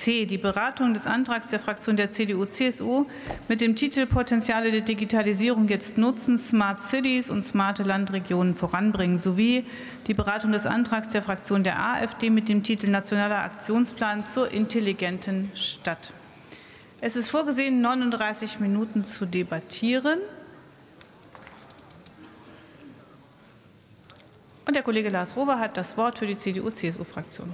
C. Die Beratung des Antrags der Fraktion der CDU-CSU mit dem Titel Potenziale der Digitalisierung jetzt nutzen, Smart Cities und smarte Landregionen voranbringen sowie die Beratung des Antrags der Fraktion der AfD mit dem Titel Nationaler Aktionsplan zur intelligenten Stadt. Es ist vorgesehen, 39 Minuten zu debattieren. Und der Kollege Lars Rober hat das Wort für die CDU-CSU-Fraktion.